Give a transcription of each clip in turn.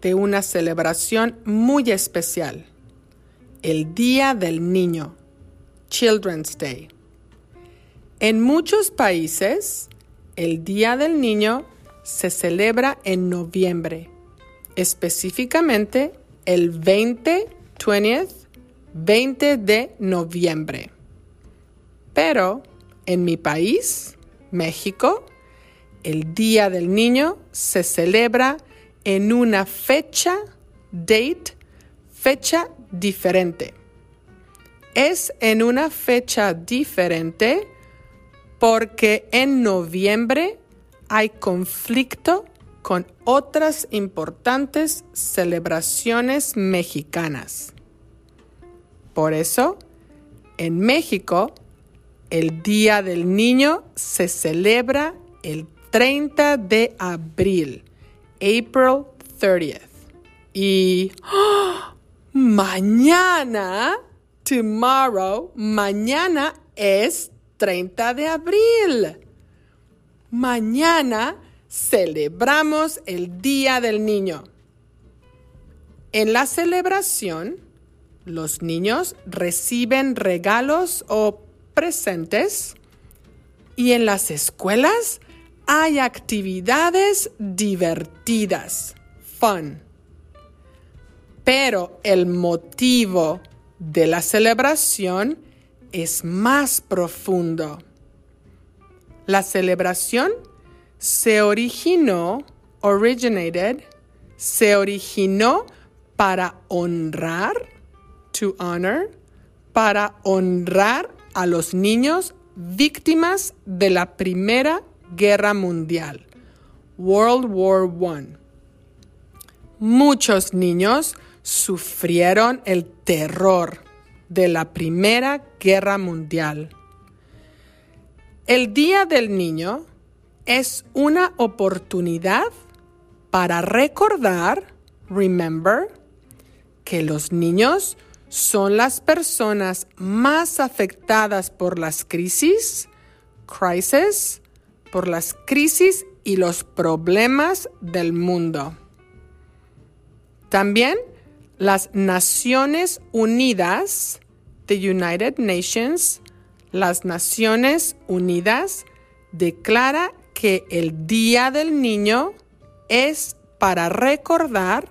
de una celebración muy especial, el Día del Niño, Children's Day. En muchos países, el Día del Niño se celebra en noviembre, específicamente el 20, 20th, 20 de noviembre. Pero en mi país, México, el Día del Niño se celebra en una fecha, date, fecha diferente. Es en una fecha diferente porque en noviembre hay conflicto con otras importantes celebraciones mexicanas. Por eso, en México, el Día del Niño se celebra el 30 de abril, April 30th. Y mañana, tomorrow, mañana es 30 de abril. Mañana celebramos el Día del Niño. En la celebración, los niños reciben regalos o presentes y en las escuelas hay actividades divertidas, fun. Pero el motivo de la celebración es más profundo. La celebración se originó, originated, se originó para honrar, to honor, para honrar a los niños víctimas de la Primera Guerra Mundial, World War I. Muchos niños sufrieron el terror de la Primera Guerra Mundial. El Día del Niño es una oportunidad para recordar, remember, que los niños son las personas más afectadas por las crisis, crisis, por las crisis y los problemas del mundo. También las Naciones Unidas, the United Nations, las Naciones Unidas declara que el Día del Niño es para recordar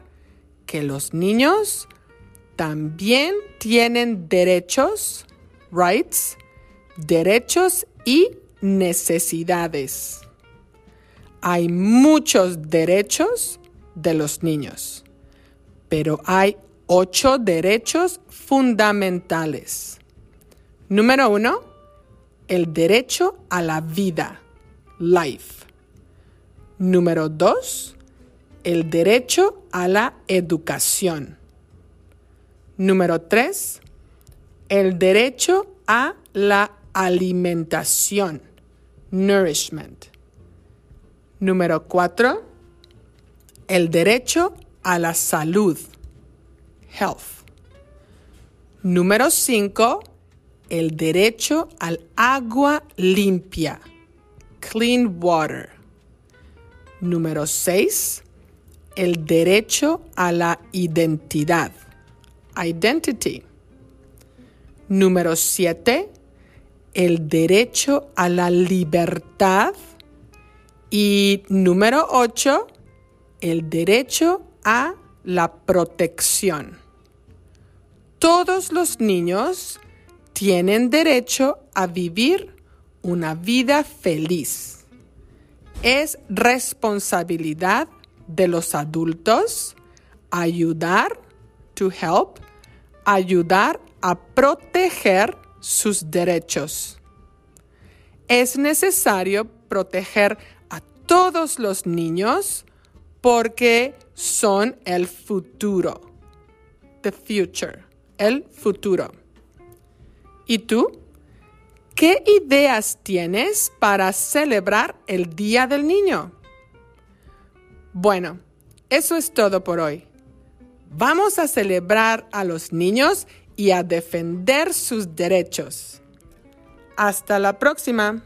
que los niños también tienen derechos, rights, derechos y necesidades. Hay muchos derechos de los niños, pero hay ocho derechos fundamentales. Número uno, el derecho a la vida, life. Número dos, el derecho a la educación. Número tres, el derecho a la alimentación, nourishment. Número cuatro, el derecho a la salud, health. Número cinco, el derecho al agua limpia, clean water. Número seis, el derecho a la identidad, identity. Número siete, el derecho a la libertad. Y número 8, el derecho a la protección. Todos los niños tienen derecho a vivir una vida feliz. Es responsabilidad de los adultos ayudar, to help, ayudar a proteger sus derechos. Es necesario proteger a todos los niños porque son el futuro. The future. El futuro. ¿Y tú? ¿Qué ideas tienes para celebrar el Día del Niño? Bueno, eso es todo por hoy. Vamos a celebrar a los niños y a defender sus derechos. Hasta la próxima.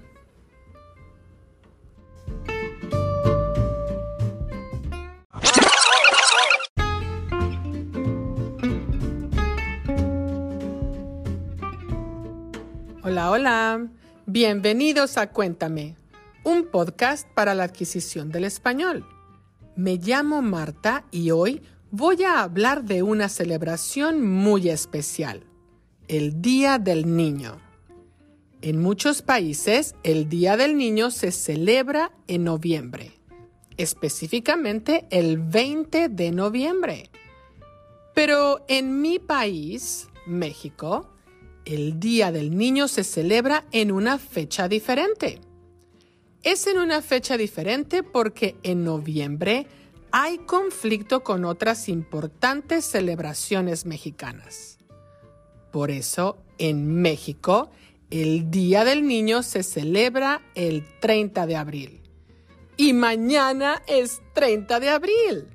Hola, hola. Bienvenidos a Cuéntame, un podcast para la adquisición del español. Me llamo Marta y hoy voy a hablar de una celebración muy especial, el Día del Niño. En muchos países, el Día del Niño se celebra en noviembre, específicamente el 20 de noviembre. Pero en mi país, México, el Día del Niño se celebra en una fecha diferente. Es en una fecha diferente porque en noviembre hay conflicto con otras importantes celebraciones mexicanas. Por eso, en México, el Día del Niño se celebra el 30 de abril. Y mañana es 30 de abril.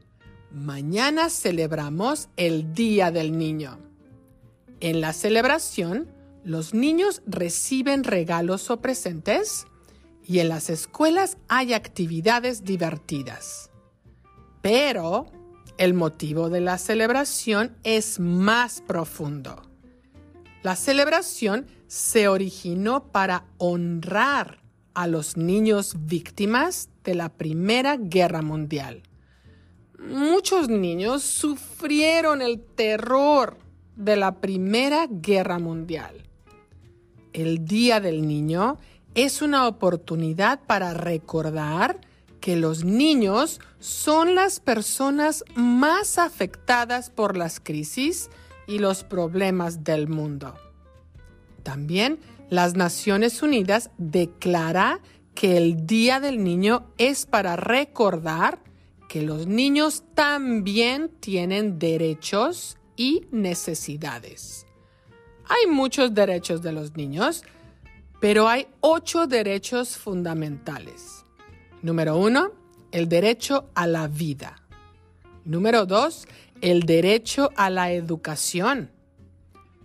Mañana celebramos el Día del Niño. En la celebración, los niños reciben regalos o presentes y en las escuelas hay actividades divertidas. Pero el motivo de la celebración es más profundo. La celebración se originó para honrar a los niños víctimas de la Primera Guerra Mundial. Muchos niños sufrieron el terror de la Primera Guerra Mundial. El Día del Niño es una oportunidad para recordar que los niños son las personas más afectadas por las crisis y los problemas del mundo. También las Naciones Unidas declara que el Día del Niño es para recordar que los niños también tienen derechos y necesidades. Hay muchos derechos de los niños, pero hay ocho derechos fundamentales. Número uno, el derecho a la vida. Número dos, el derecho a la educación.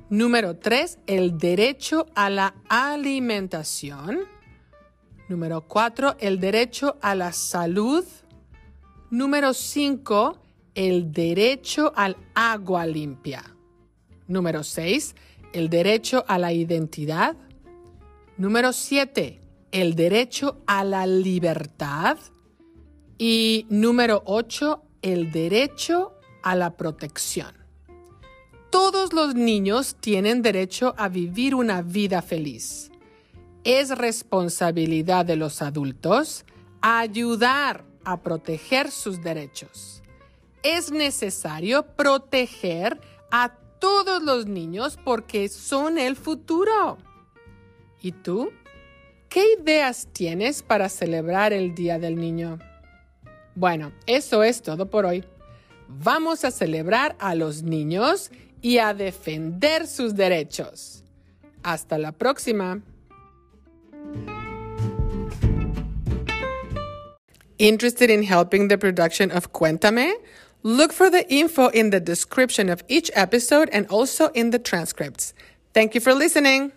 Número tres, el derecho a la alimentación. Número cuatro, el derecho a la salud. Número cinco, el derecho al agua limpia. Número 6, el derecho a la identidad. Número 7, el derecho a la libertad. Y número 8, el derecho a la protección. Todos los niños tienen derecho a vivir una vida feliz. Es responsabilidad de los adultos ayudar a proteger sus derechos es necesario proteger a todos los niños porque son el futuro. ¿Y tú? ¿Qué ideas tienes para celebrar el Día del Niño? Bueno, eso es todo por hoy. Vamos a celebrar a los niños y a defender sus derechos. Hasta la próxima. Interested in helping the production of Cuéntame? Look for the info in the description of each episode and also in the transcripts. Thank you for listening.